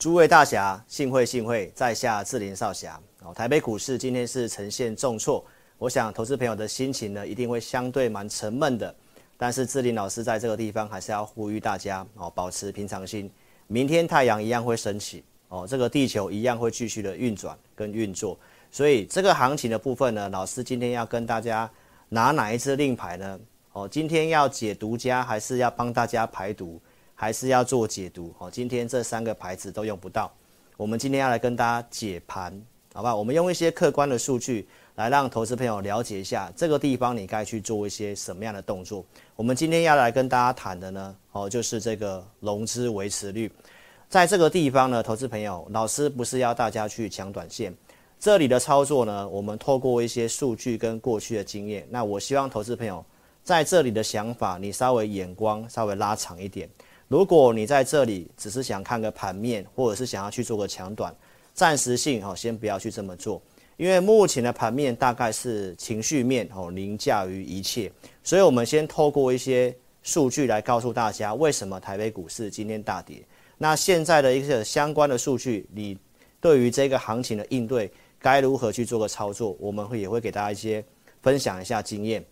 诸位大侠，幸会幸会，在下智林少侠。哦，台北股市今天是呈现重挫，我想投资朋友的心情呢，一定会相对蛮沉闷的。但是智林老师在这个地方还是要呼吁大家哦，保持平常心，明天太阳一样会升起哦，这个地球一样会继续的运转跟运作。所以这个行情的部分呢，老师今天要跟大家拿哪一支令牌呢？哦，今天要解独家，还是要帮大家排毒？还是要做解读哦。今天这三个牌子都用不到，我们今天要来跟大家解盘，好不好？我们用一些客观的数据来让投资朋友了解一下这个地方你该去做一些什么样的动作。我们今天要来跟大家谈的呢，哦，就是这个融资维持率，在这个地方呢，投资朋友，老师不是要大家去抢短线，这里的操作呢，我们透过一些数据跟过去的经验，那我希望投资朋友在这里的想法，你稍微眼光稍微拉长一点。如果你在这里只是想看个盘面，或者是想要去做个抢短，暂时性哦，先不要去这么做，因为目前的盘面大概是情绪面哦凌驾于一切，所以我们先透过一些数据来告诉大家为什么台北股市今天大跌。那现在的一个相关的数据，你对于这个行情的应对该如何去做个操作，我们会也会给大家一些分享一下经验。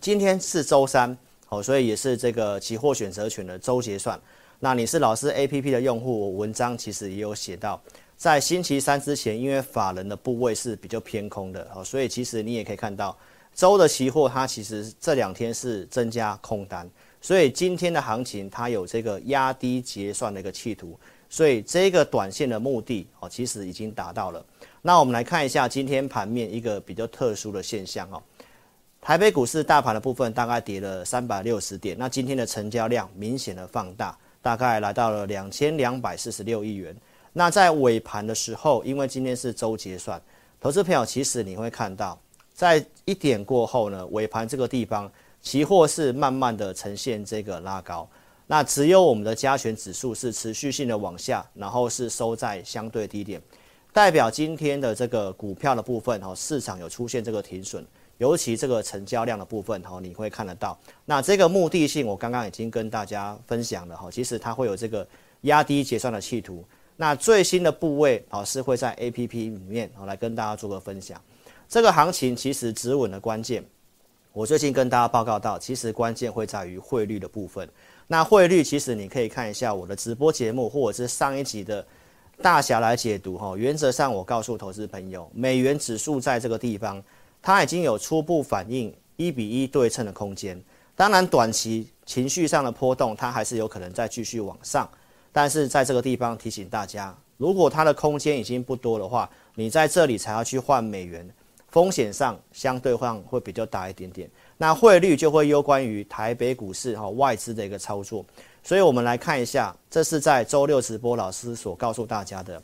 今天是周三。好，所以也是这个期货选择权的周结算。那你是老师 APP 的用户，我文章其实也有写到，在星期三之前，因为法人的部位是比较偏空的，好，所以其实你也可以看到周的期货它其实这两天是增加空单，所以今天的行情它有这个压低结算的一个企图，所以这个短线的目的哦，其实已经达到了。那我们来看一下今天盘面一个比较特殊的现象哦。台北股市大盘的部分大概跌了三百六十点，那今天的成交量明显的放大，大概来到了两千两百四十六亿元。那在尾盘的时候，因为今天是周结算，投资朋友其实你会看到，在一点过后呢，尾盘这个地方，期货是慢慢的呈现这个拉高，那只有我们的加权指数是持续性的往下，然后是收在相对低点，代表今天的这个股票的部分哦，市场有出现这个停损。尤其这个成交量的部分，哈，你会看得到。那这个目的性，我刚刚已经跟大家分享了，哈，其实它会有这个压低结算的企图。那最新的部位，啊，是会在 APP 里面，来跟大家做个分享。这个行情其实止稳的关键，我最近跟大家报告到，其实关键会在于汇率的部分。那汇率其实你可以看一下我的直播节目，或者是上一集的大侠来解读，哈。原则上，我告诉投资朋友，美元指数在这个地方。它已经有初步反映一比一对称的空间，当然短期情绪上的波动，它还是有可能再继续往上。但是在这个地方提醒大家，如果它的空间已经不多的话，你在这里才要去换美元，风险上相对上会比较大一点点。那汇率就会攸关于台北股市和外资的一个操作。所以我们来看一下，这是在周六直播老师所告诉大家的。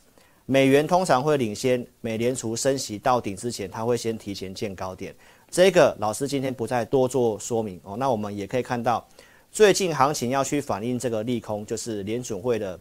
美元通常会领先美联储升息到顶之前，它会先提前见高点。这个老师今天不再多做说明哦。那我们也可以看到，最近行情要去反映这个利空，就是联准会的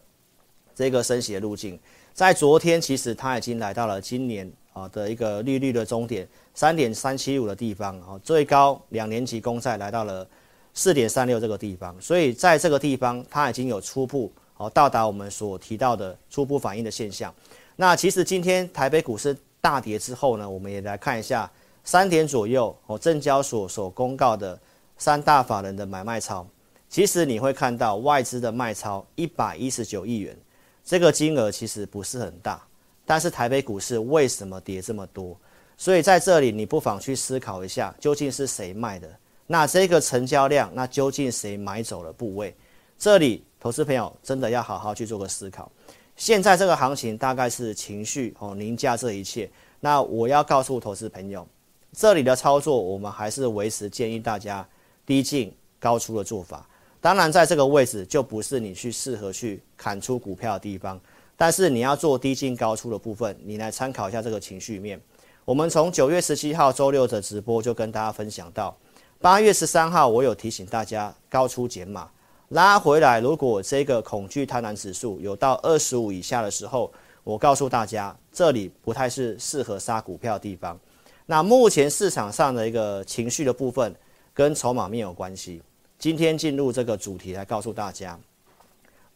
这个升息的路径。在昨天，其实它已经来到了今年啊的一个利率的终点三点三七五的地方啊，最高两年期公债来到了四点三六这个地方。所以在这个地方，它已经有初步。哦，到达我们所提到的初步反应的现象。那其实今天台北股市大跌之后呢，我们也来看一下三点左右哦，证交所所公告的三大法人的买卖超。其实你会看到外资的卖超一百一十九亿元，这个金额其实不是很大，但是台北股市为什么跌这么多？所以在这里你不妨去思考一下，究竟是谁卖的？那这个成交量，那究竟谁买走了部位？这里。投资朋友真的要好好去做个思考。现在这个行情大概是情绪哦凌驾这一切。那我要告诉投资朋友，这里的操作我们还是维持建议大家低进高出的做法。当然，在这个位置就不是你去适合去砍出股票的地方。但是你要做低进高出的部分，你来参考一下这个情绪面。我们从九月十七号周六的直播就跟大家分享到，八月十三号我有提醒大家高出减码。拉回来，如果这个恐惧贪婪指数有到二十五以下的时候，我告诉大家，这里不太是适合杀股票的地方。那目前市场上的一个情绪的部分跟筹码面有关系。今天进入这个主题来告诉大家，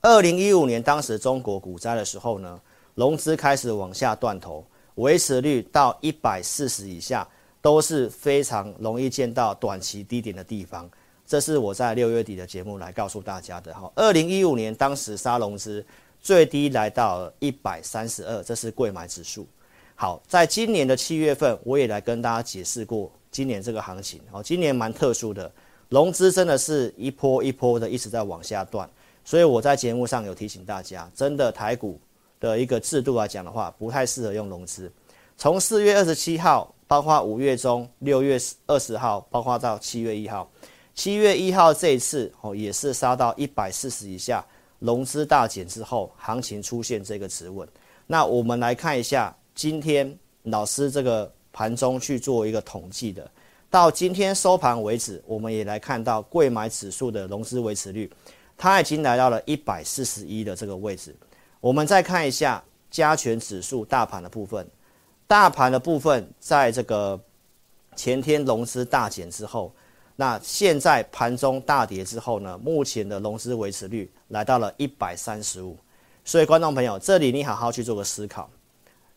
二零一五年当时中国股灾的时候呢，融资开始往下断头，维持率到一百四十以下都是非常容易见到短期低点的地方。这是我在六月底的节目来告诉大家的哈。二零一五年当时杀融资最低来到一百三十二，这是柜买指数。好，在今年的七月份，我也来跟大家解释过今年这个行情。哦，今年蛮特殊的，融资真的是一波一波的一直在往下断，所以我在节目上有提醒大家，真的台股的一个制度来讲的话，不太适合用融资。从四月二十七号，包括五月中、六月二十号，包括到七月一号。七月一号这一次哦，也是杀到一百四十以下，融资大减之后，行情出现这个止稳。那我们来看一下今天老师这个盘中去做一个统计的，到今天收盘为止，我们也来看到柜买指数的融资维持率，它已经来到了一百四十一的这个位置。我们再看一下加权指数大盘的部分，大盘的部分在这个前天融资大减之后。那现在盘中大跌之后呢，目前的融资维持率来到了一百三十五，所以观众朋友，这里你好好去做个思考，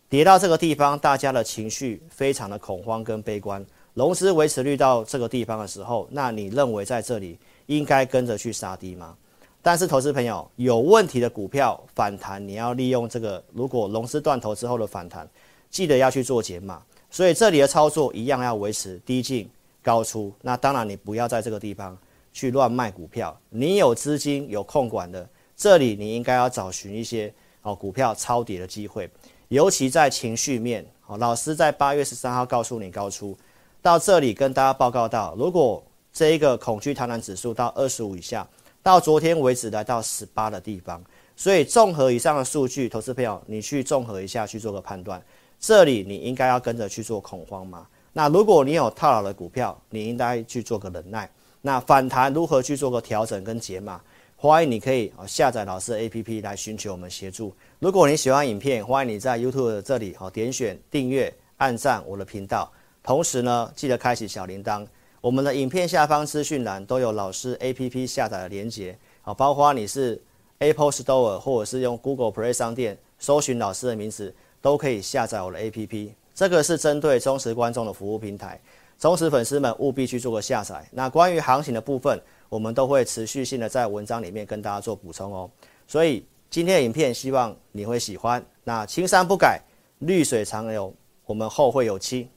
跌到这个地方，大家的情绪非常的恐慌跟悲观，融资维持率到这个地方的时候，那你认为在这里应该跟着去杀低吗？但是投资朋友，有问题的股票反弹，你要利用这个，如果融资断头之后的反弹，记得要去做减码，所以这里的操作一样要维持低进。高出，那当然你不要在这个地方去乱卖股票。你有资金有控管的，这里你应该要找寻一些哦股票超跌的机会，尤其在情绪面。哦，老师在八月十三号告诉你高出，到这里跟大家报告到，如果这一个恐惧贪婪指数到二十五以下，到昨天为止来到十八的地方，所以综合以上的数据，投资朋友你去综合一下去做个判断，这里你应该要跟着去做恐慌吗？那如果你有套牢的股票，你应该去做个忍耐。那反弹如何去做个调整跟解码？欢迎你可以下载老师的 APP 来寻求我们协助。如果你喜欢影片，欢迎你在 YouTube 这里哦点选订阅、按赞我的频道，同时呢记得开启小铃铛。我们的影片下方资讯栏都有老师 APP 下载的连结，好，包括你是 Apple Store 或者是用 Google Play 商店搜寻老师的名字，都可以下载我的 APP。这个是针对忠实观众的服务平台，忠实粉丝们务必去做个下载。那关于行情的部分，我们都会持续性的在文章里面跟大家做补充哦。所以今天的影片希望你会喜欢。那青山不改，绿水长流，我们后会有期。